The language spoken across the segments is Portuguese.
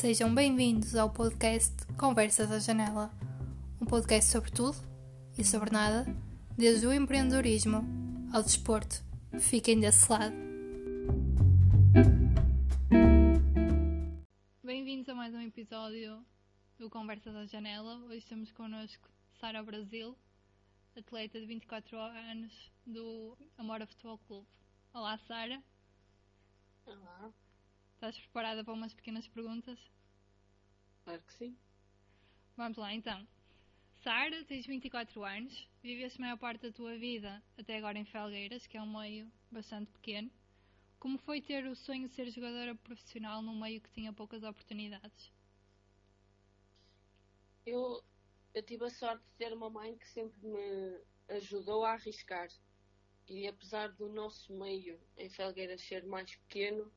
Sejam bem-vindos ao podcast Conversas à Janela, um podcast sobre tudo e sobre nada, desde o empreendedorismo ao desporto. Fiquem desse lado. Bem-vindos a mais um episódio do Conversas à Janela. Hoje estamos connosco Sara Brasil, atleta de 24 anos do Amora Futebol Clube. Olá, Sara. Olá. Estás preparada para umas pequenas perguntas? Claro que sim. Vamos lá então. Sara, tens 24 anos, viveste a maior parte da tua vida até agora em Felgueiras, que é um meio bastante pequeno. Como foi ter o sonho de ser jogadora profissional num meio que tinha poucas oportunidades? Eu, eu tive a sorte de ter uma mãe que sempre me ajudou a arriscar. E apesar do nosso meio em Felgueiras ser mais pequeno,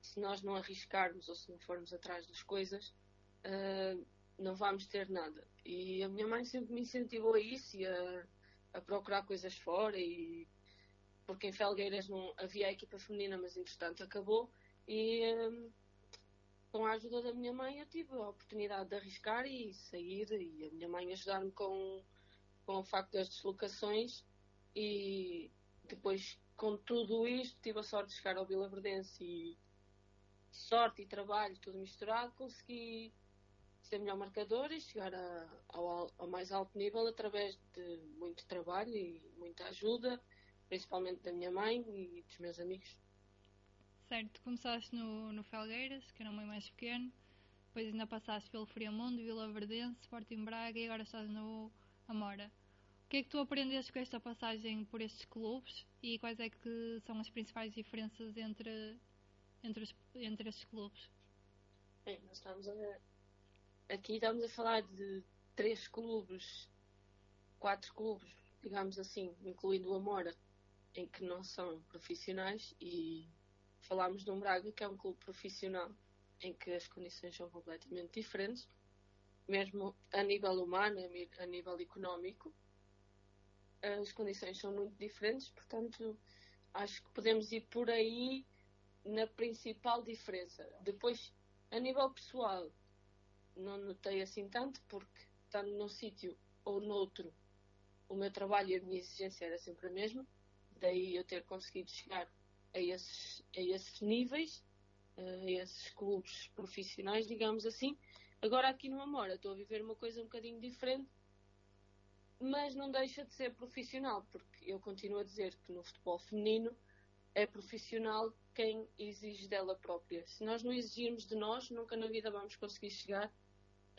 se nós não arriscarmos ou se não formos atrás das coisas, uh, não vamos ter nada. E a minha mãe sempre me incentivou a isso e a, a procurar coisas fora e porque em Felgueiras não havia a equipa feminina, mas entretanto acabou e um, com a ajuda da minha mãe eu tive a oportunidade de arriscar e sair e a minha mãe ajudar-me com, com o facto das deslocações e depois com tudo isto tive a sorte de chegar ao Vila Verdense e sorte e trabalho, tudo misturado, consegui ser melhor marcador e chegar a, ao, ao, mais alto nível através de muito trabalho e muita ajuda, principalmente da minha mãe e dos meus amigos. Certo, começaste no, no Felgueiras, que era um meio mais pequeno, depois ainda passaste pelo Friamundo, Vila Verdense, Sporting Braga e agora estás no Amora. O que é que tu aprendeste com esta passagem por estes clubes e quais é que são as principais diferenças entre entre, os, entre estes clubes? Bem, nós estamos a, aqui estamos a falar de três clubes, quatro clubes, digamos assim, incluindo o Amora, em que não são profissionais, e falámos de um Braga, que é um clube profissional, em que as condições são completamente diferentes, mesmo a nível humano, a nível económico, as condições são muito diferentes, portanto, acho que podemos ir por aí na principal diferença. Depois, a nível pessoal, não notei assim tanto, porque estando num sítio ou noutro, o meu trabalho e a minha exigência era sempre a mesma. Daí eu ter conseguido chegar a esses, a esses níveis, a esses clubes profissionais, digamos assim. Agora aqui no Amora estou a viver uma coisa um bocadinho diferente, mas não deixa de ser profissional, porque eu continuo a dizer que no futebol feminino é profissional quem exige dela própria. Se nós não exigirmos de nós, nunca na vida vamos conseguir chegar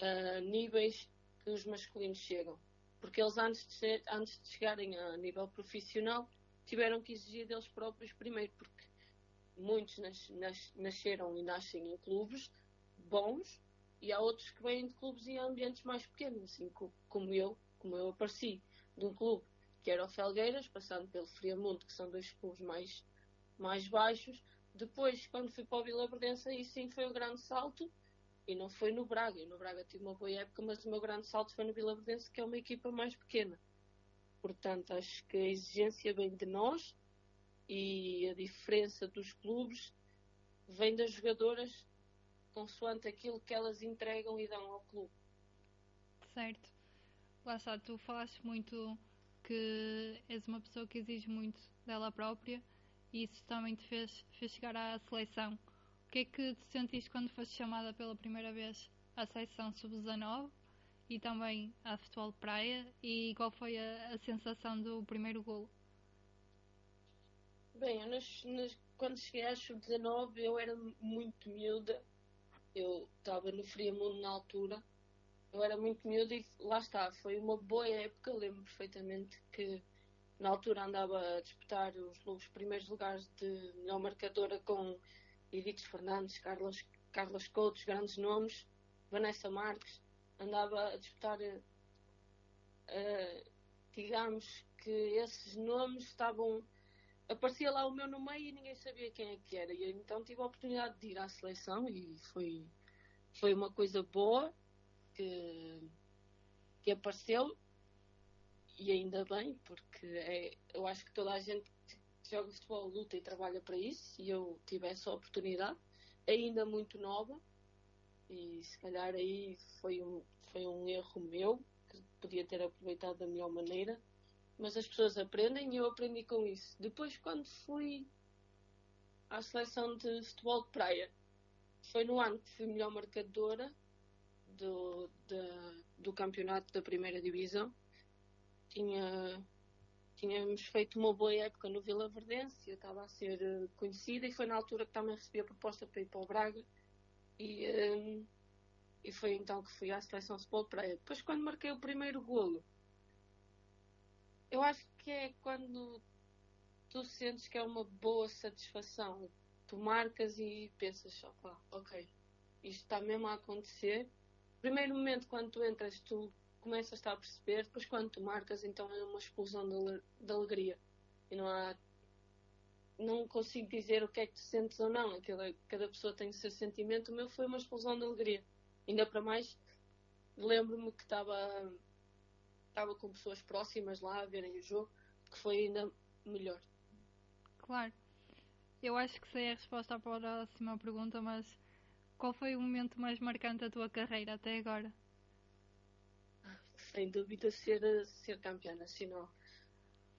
a níveis que os masculinos chegam. Porque eles, antes de, antes de chegarem a nível profissional, tiveram que exigir deles próprios primeiro, porque muitos nas, nas, nasceram e nascem em clubes bons e há outros que vêm de clubes e ambientes mais pequenos, assim como eu, como eu apareci de um clube que era o Felgueiras, passando pelo Friamundo, que são dois clubes mais mais baixos. Depois, quando fui para o Vila Verdense, aí sim foi o grande salto. E não foi no Braga. Eu no Braga tive uma boa época, mas o meu grande salto foi no Vila Verdense, que é uma equipa mais pequena. Portanto, acho que a exigência vem de nós e a diferença dos clubes vem das jogadoras consoante aquilo que elas entregam e dão ao clube. Certo. Lá está, tu falaste muito que és uma pessoa que exige muito dela própria e isso também te fez, fez chegar à seleção. O que é que te sentiste quando foste chamada pela primeira vez à seleção sub-19 e também à futebol praia? E qual foi a, a sensação do primeiro golo? Bem, nas, nas, quando cheguei à sub-19 eu era muito miúda, eu estava no Friamundo na altura, eu era muito miúda e lá está, foi uma boa época, lembro perfeitamente que na altura andava a disputar os, os primeiros lugares de melhor marcadora com Edith Fernandes, Carlos, Carlos Coutos, grandes nomes, Vanessa Marques, andava a disputar, uh, digamos que esses nomes estavam. Aparecia lá o meu no meio e ninguém sabia quem é que era. E então tive a oportunidade de ir à seleção e foi, foi uma coisa boa que, que apareceu e ainda bem, porque é, eu acho que toda a gente que joga futebol luta e trabalha para isso, e eu tive essa oportunidade, ainda muito nova, E se calhar aí foi um, foi um erro meu, que podia ter aproveitado da melhor maneira. Mas as pessoas aprendem e eu aprendi com isso. Depois, quando fui à seleção de futebol de praia, foi no ano que fui melhor marcadora do, de, do campeonato da primeira divisão. Tinha, tínhamos feito uma boa época no Vila Verdense, eu estava a ser eh, conhecida e foi na altura que também recebi a proposta para ir para o Braga e, um, e foi então que fui à seleção de praia. Depois quando marquei o primeiro golo, eu acho que é quando tu sentes que é uma boa satisfação. Tu marcas e pensas, opa, ok, isto está mesmo a acontecer. Primeiro momento, quando tu entras, tu começas a perceber, depois quando tu marcas, então é uma explosão de, de alegria. E não há. Não consigo dizer o que é que tu sentes ou não. Aquela, cada pessoa tem o seu sentimento. O meu foi uma explosão de alegria. Ainda para mais, lembro-me que estava estava com pessoas próximas lá a verem o jogo, que foi ainda melhor. Claro. Eu acho que sei a resposta à próxima pergunta, mas qual foi o momento mais marcante da tua carreira até agora? Sem dúvida ser, ser campeã nacional.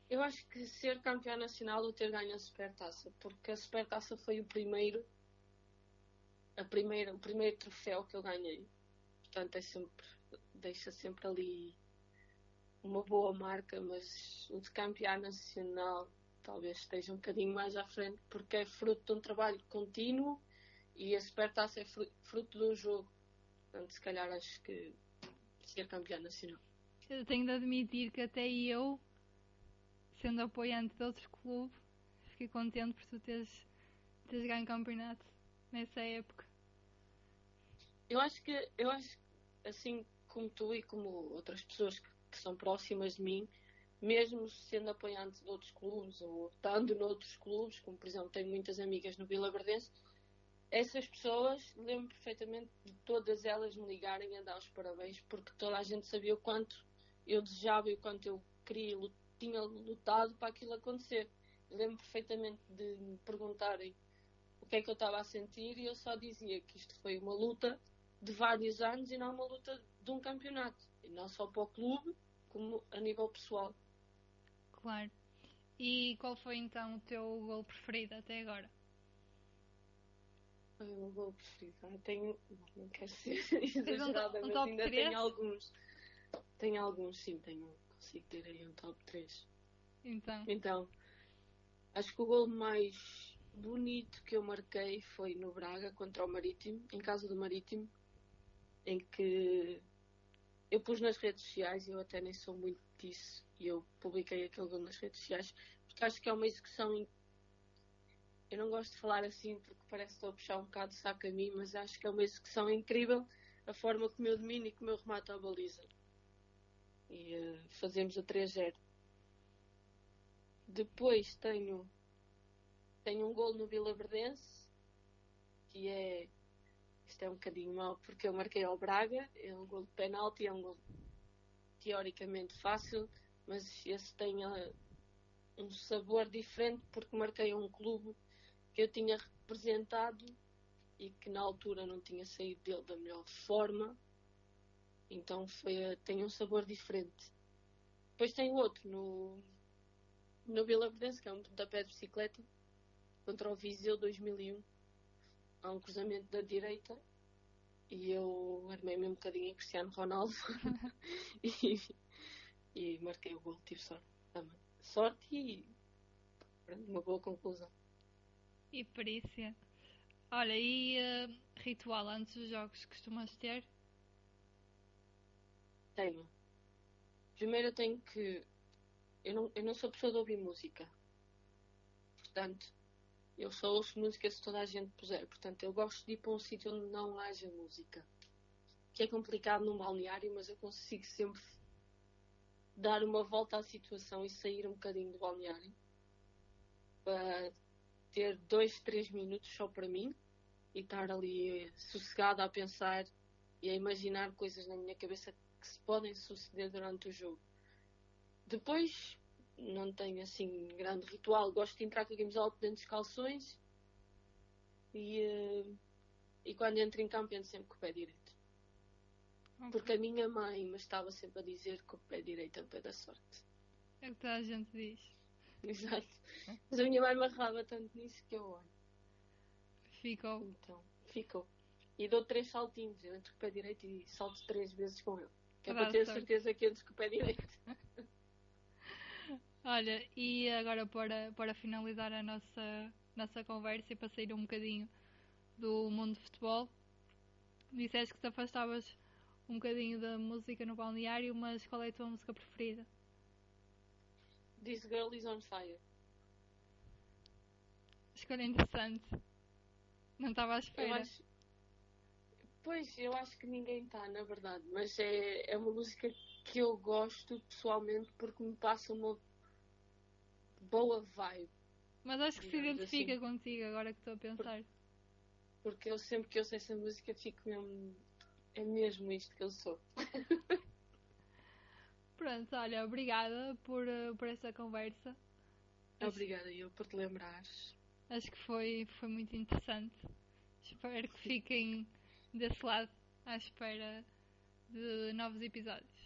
Eu acho que ser campeã nacional ou ter ganho a Supertaça, porque a Supertaça foi o primeiro, a primeira, o primeiro troféu que eu ganhei. Portanto, é sempre, deixa sempre ali uma boa marca, mas o de campeã nacional talvez esteja um bocadinho mais à frente, porque é fruto de um trabalho contínuo e a Supertaça é fruto de um jogo. Portanto, se calhar acho que ser campeã nacional. Eu tenho de admitir que até eu, sendo apoiante de outros clubes, fiquei contente por tu teres, teres ganho campeonato nessa época. Eu acho que, eu acho assim como tu e como outras pessoas que que são próximas de mim, mesmo sendo apoiante de outros clubes ou estando noutros clubes, como por exemplo tenho muitas amigas no Vila Verdense, essas pessoas, lembro perfeitamente de todas elas me ligarem a dar os parabéns, porque toda a gente sabia o quanto eu desejava e o quanto eu queria, tinha lutado para aquilo acontecer. Lembro perfeitamente de me perguntarem o que é que eu estava a sentir e eu só dizia que isto foi uma luta de vários anos e não uma luta de um campeonato. E não só para o clube, como a nível pessoal. Claro. E qual foi então o teu gol preferido até agora? Gol preferido? Ah, tenho. Não quero ser exagerada, um mas ainda 3? tenho alguns. Tenho alguns, sim, tenho. Consigo ter aí um top 3. Então. Então, acho que o gol mais bonito que eu marquei foi no Braga contra o Marítimo, em casa do Marítimo, em que eu pus nas redes sociais, eu até nem sou muito disso, e eu publiquei aquele gol nas redes sociais, porque acho que é uma execução. Eu não gosto de falar assim porque parece que estou a puxar um bocado de saco a mim, mas acho que é uma execução incrível a forma como eu domino e como eu remato a baliza. E uh, fazemos a 3-0. Depois tenho, tenho um gol no Vila Verdense, que é isto é um bocadinho mau porque eu marquei ao Braga, é um gol de penalti, é um gol teoricamente fácil, mas esse tem uh, um sabor diferente porque marquei um clube que eu tinha representado e que na altura não tinha saído dele da melhor forma, então foi, tem um sabor diferente. Depois tem outro no, no Vila Verdense, que é um pontapé de bicicleta, contra o Viseu 2001 há um cruzamento da direita e eu armei-me um bocadinho em Cristiano Ronaldo e, e, marquei o gol, tive sorte. Sorte e uma boa conclusão. E perícia. Olha, e uh, ritual antes dos jogos costumas ter? Tenho. Primeiro eu tenho que. Eu não, eu não sou pessoa de ouvir música. Portanto, eu só ouço música se toda a gente puser. Portanto, eu gosto de ir para um sítio onde não haja música. Que é complicado num balneário, mas eu consigo sempre dar uma volta à situação e sair um bocadinho do balneário. Para ter dois, três minutos só para mim e estar ali sossegada a pensar e a imaginar coisas na minha cabeça que se podem suceder durante o jogo. Depois não tenho assim grande ritual. Gosto de entrar com a camisola dentro dos calções e, uh, e quando entro em campo entro sempre com o pé direito. Ok. Porque a minha mãe me estava sempre a dizer que o pé direito é o pé da sorte. É o que toda a gente diz. Exato. Mas a minha mãe me agarrava tanto nisso que eu olho. Ficou. Então, ficou. E dou três saltinhos. Eu entro com o pé direito e salto três vezes com ele. Que é Para ter sorte. certeza que entro com o pé direito. Olha, e agora para, para finalizar a nossa, nossa conversa e para sair um bocadinho do mundo de futebol, disseste que te afastavas um bocadinho da música no balneário, mas qual é a tua música preferida? This girl is on fire. Escolha interessante. Não estava à Eu espera. acho. Pois, eu acho que ninguém está, na verdade. Mas é, é uma música que eu gosto pessoalmente porque me passa uma boa vibe. Mas acho que se identifica assim. contigo agora que estou a pensar. Porque eu sempre que ouço essa música fico mesmo. É mesmo isto que eu sou. Pronto, olha, obrigada por, eh, por esta conversa. Obrigada eu por te lembrares. Acho que foi, foi muito interessante. Espero que fiquem desse lado à espera de novos episódios.